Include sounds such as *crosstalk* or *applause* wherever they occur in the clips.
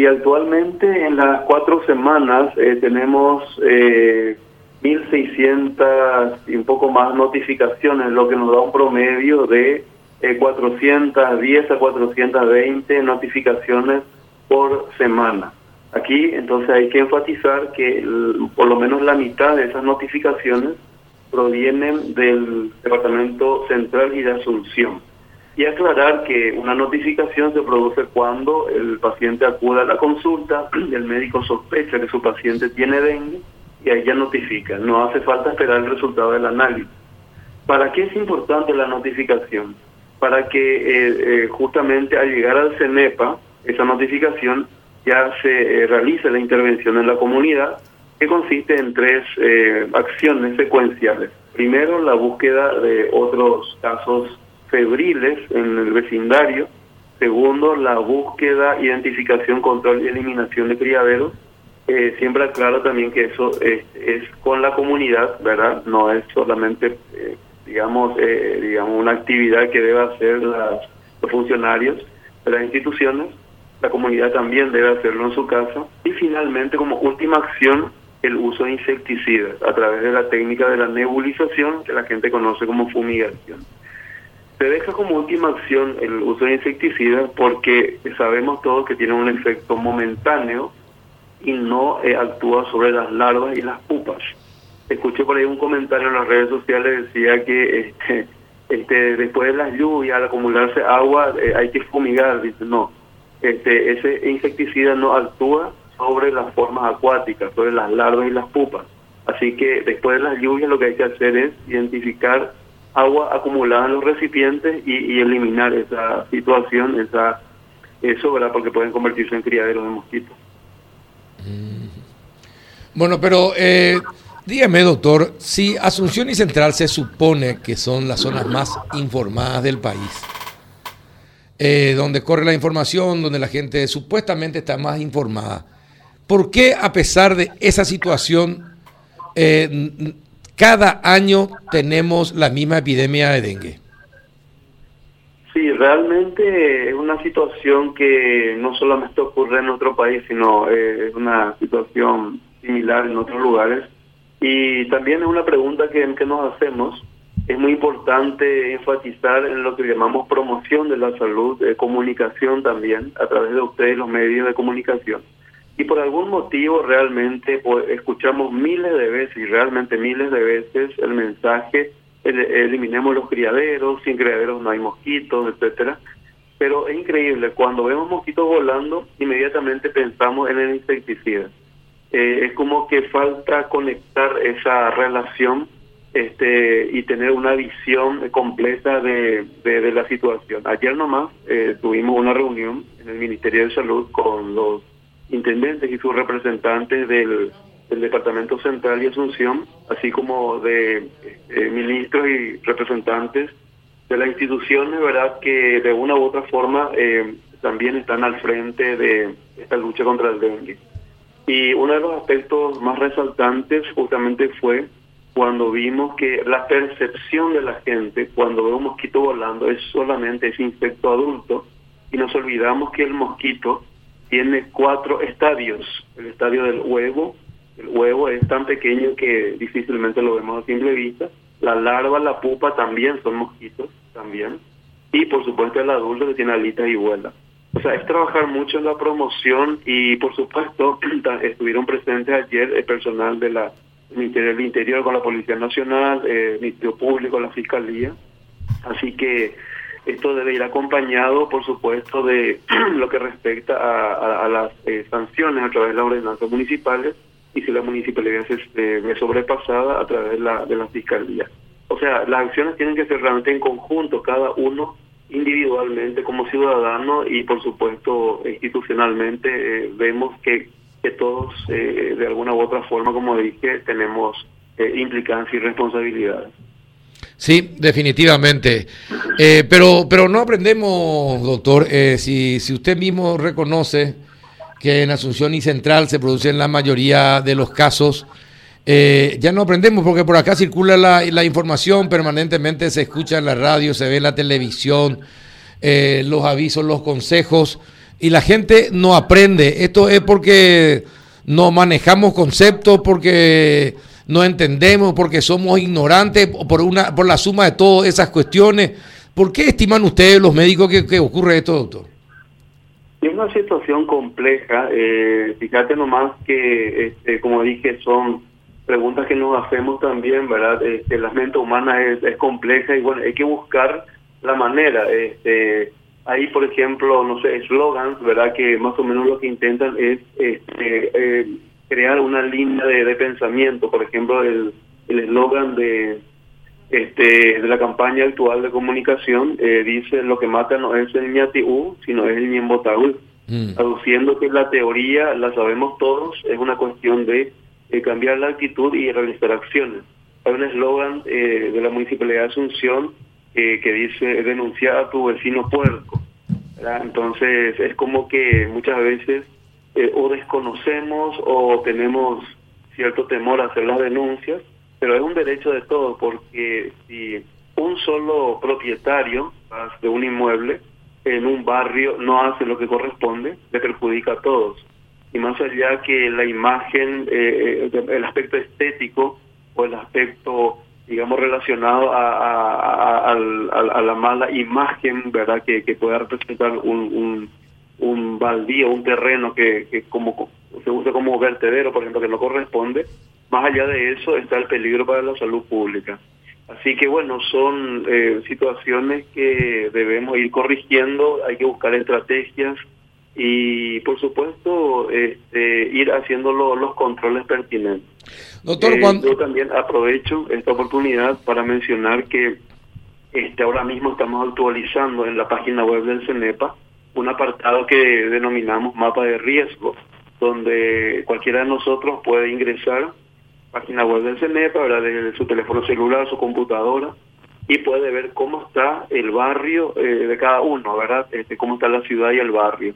Y actualmente en las cuatro semanas eh, tenemos eh, 1.600 y un poco más notificaciones, lo que nos da un promedio de 410 eh, a 420 notificaciones por semana. Aquí entonces hay que enfatizar que por lo menos la mitad de esas notificaciones provienen del Departamento Central y de Asunción. Y aclarar que una notificación se produce cuando el paciente acude a la consulta, *clears throat* el médico sospecha que su paciente tiene dengue y ahí ya notifica. No hace falta esperar el resultado del análisis. ¿Para qué es importante la notificación? Para que eh, eh, justamente al llegar al CENEPA, esa notificación ya se eh, realice la intervención en la comunidad, que consiste en tres acciones secuenciales. Primero, la búsqueda de otros casos febriles en el vecindario. Segundo, la búsqueda, identificación, control y eliminación de criaderos eh, siempre aclaro también que eso es, con la comunidad, ¿verdad? No es solamente, eh, digamos, eh, digamos, una actividad que debe hacer las, los funcionarios de las instituciones. La comunidad también debe hacerlo en su casa. Y finalmente, como última acción, el uso de insecticidas a través de la técnica de la nebulización, que la gente conoce como fumigación. Se deja como última acción el uso de insecticidas porque sabemos todos que tiene un efecto momentáneo y no eh, actúa sobre las larvas y las pupas. Escuché por ahí un comentario en las redes sociales, decía que este, este, después de las lluvias, al acumularse agua, eh, hay que fumigar. Dice, no, este, ese insecticida no actúa sobre las formas acuáticas, sobre las larvas y las pupas. Así que después de las lluvias lo que hay que hacer es identificar agua acumulada en los recipientes y, eliminar esa situación, esa eso, ¿verdad? Porque pueden convertirse en criaderos de mosquitos. Bueno, pero eh, dígame, doctor, si Asunción y Central se supone que son las zonas más informadas del país, eh, donde corre la información, donde la gente supuestamente está más informada, ¿por qué a pesar de esa situación eh, cada año tenemos la misma epidemia de dengue? Sí, realmente es una situación que no solamente ocurre en nuestro país, sino eh, es una situación similar en otros lugares. Y también es una pregunta que, nos hacemos. Es muy importante enfatizar en lo que llamamos promoción de la salud, de comunicación también, a través de ustedes, los medios de comunicación. Y por algún motivo realmente escuchamos miles de veces, y realmente miles de veces, el mensaje eliminemos los criaderos, sin criaderos no hay mosquitos, etcétera. Pero es increíble, cuando vemos mosquitos volando, inmediatamente pensamos en el insecticida. Eh, es como que falta conectar esa relación este y tener una visión completa de, de, la situación. Ayer nomás eh, tuvimos una reunión en el Ministerio de Salud con los intendentes y sus representantes del Departamento Central y Asunción, así como de eh, ministros y representantes de las instituciones, ¿verdad?, que de una u otra forma eh, también están al frente de esta lucha contra el dengue. Y uno de los aspectos más resaltantes justamente fue cuando vimos que la percepción de la gente cuando ve un mosquito volando es solamente ese insecto adulto y nos olvidamos que el mosquito tiene cuatro estadios, el estadio del huevo, el huevo es tan pequeño que difícilmente lo vemos a simple vista. La larva, la pupa también son mosquitos, también. Y por supuesto el adulto que tiene alitas y vuela. O sea, es trabajar mucho en la promoción y por supuesto *clears throat* estuvieron presentes ayer el personal de la Ministerio del Interior con la Policía Nacional, el Ministerio Público, la Fiscalía. Así que esto debe ir acompañado, por supuesto, de *clears throat* lo que respecta a, las eh, sanciones a través de las ordenanzas municipales y si la municipalidad se eh, ve sobrepasada a través de la, de la fiscalía. O sea, las acciones tienen que ser realmente en conjunto, cada uno individualmente como ciudadano y por supuesto institucionalmente eh, vemos que, que todos eh, de alguna u otra forma, como dije, tenemos implicancia y responsabilidades. Sí, definitivamente. pero, pero no aprendemos, doctor, si, si usted mismo reconoce que en Asunción y Central se producen la mayoría de los casos. Eh, ya no aprendemos porque por acá circula la, información permanentemente, se escucha en la radio, se ve en la televisión, eh, los avisos, los consejos. y la gente no aprende. Esto es porque no manejamos conceptos, porque no entendemos, porque somos ignorantes por, una, por la suma de todas esas cuestiones. ¿Por qué estiman ustedes los médicos que, ocurre esto, doctor? Es una situación compleja. Eh, fíjate nomás que, este, como dije, son preguntas que nos hacemos también, ¿verdad? Este, la mente humana es, es compleja y bueno, hay que buscar la manera. Este, hay, por ejemplo, no sé, eslogans, ¿verdad? Que más o menos lo que intentan es este, eh, crear una línea de, pensamiento. Por ejemplo, el eslogan de este de la campaña actual de comunicación eh, dice lo que mata no es el ñatiú, sino es el ñembotaú. Mm. Aduciendo que la teoría la sabemos todos, es una cuestión de eh, cambiar la actitud y realizar acciones. Hay un eslogan eh, de la Municipalidad de Asunción eh, que dice denunciar a tu vecino puerco. Entonces es como que muchas veces o desconocemos o tenemos cierto temor a hacer las denuncias, pero es un derecho de todos porque si un solo propietario de un inmueble en un barrio no hace lo que corresponde, le perjudica a todos y más allá que la imagen, eh, eh, el aspecto estético o el aspecto, digamos, relacionado a, la mala imagen, ¿verdad?, que, pueda representar un baldío, un terreno que, que como se usa como vertedero, por ejemplo, que no corresponde, más allá de eso está el peligro para la salud pública. Así que bueno, son eh, situaciones que debemos ir corrigiendo, hay que buscar estrategias, y por supuesto este, ir haciendo los controles pertinentes. Doctor, eh, Yo también aprovecho esta oportunidad para mencionar que este, ahora mismo estamos actualizando en la página web del CENEPA un apartado que denominamos mapa de riesgo, donde cualquiera de nosotros puede ingresar página web del CENEPA, desde su teléfono celular, su computadora, y puede ver cómo está el barrio eh, de cada uno, ¿verdad? Este, cómo está la ciudad y el barrio.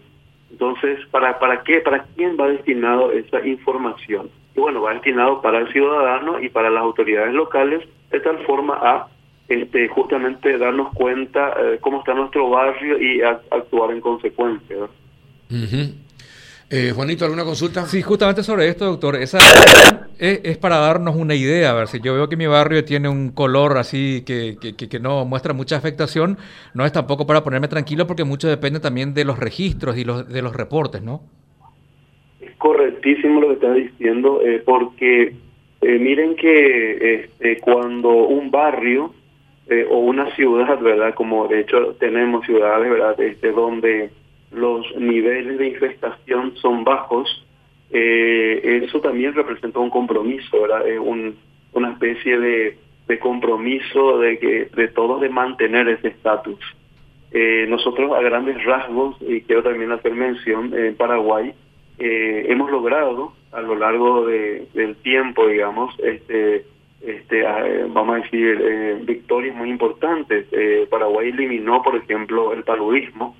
Entonces, ¿para, para qué? ¿Para quién va destinado esa información? Bueno, va destinado para el ciudadano y para las autoridades locales, de tal forma a este, justamente darnos cuenta eh, cómo está nuestro barrio y actuar en consecuencia. Eh, Juanito, ¿alguna consulta? Sí, justamente sobre esto, doctor. Esa es, para darnos una idea. A ver, si yo veo que mi barrio tiene un color así que, que, no muestra mucha afectación, no es tampoco para ponerme tranquilo porque mucho depende también de los registros y los, de los reportes, ¿no? Es correctísimo lo que está diciendo, eh, porque eh, miren que este, cuando un barrio o una ciudad, ¿verdad? Como de hecho tenemos ciudades, ¿verdad? Este, donde los niveles de infestación son bajos, eh, eso también representa un compromiso, ¿verdad? Un, una especie de, de, compromiso de que de todos de mantener ese estatus. Eh, nosotros a grandes rasgos, y quiero también hacer mención, en Paraguay eh, hemos logrado a lo largo de, del tiempo, digamos, este, este, vamos a decir, victorias muy importantes. Paraguay eliminó, por ejemplo, el paludismo,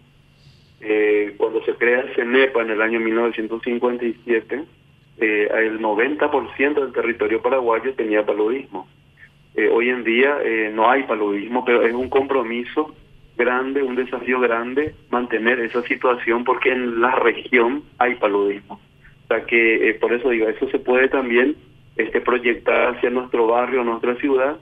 eh, cuando se crea el CENEPA en el año 1957, eh, el 90% del territorio paraguayo tenía paludismo. Eh, hoy en día eh, no hay paludismo, pero es un compromiso grande, un desafío grande mantener esa situación porque en la región hay paludismo. O sea que por eso digo, eso se puede también este, proyectar hacia nuestro barrio, nuestra ciudad,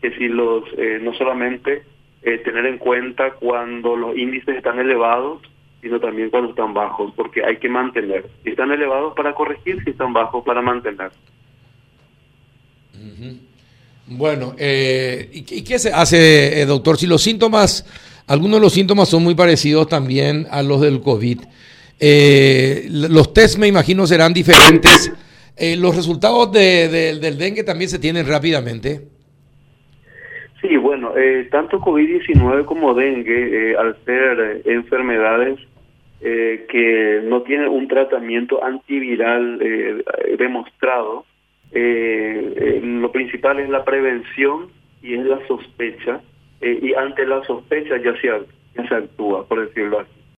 que si los, no solamente tener en cuenta cuando los índices están elevados, sino también cuando están bajos, porque hay que mantener. Si están elevados para corregir, si están bajos para mantener. Bueno, eh, ¿y, qué se hace, eh, doctor? Si los síntomas, algunos de los síntomas son muy parecidos también a los del COVID, eh, los test me imagino serán diferentes. ¿Los resultados del dengue también se tienen rápidamente? Sí, bueno, tanto COVID-19 como dengue, al ser enfermedades eh, que no tiene un tratamiento antiviral eh, demostrado. Eh, lo principal es la prevención y es la sospecha, y ante la sospecha ya se, ya se actúa, por decirlo así.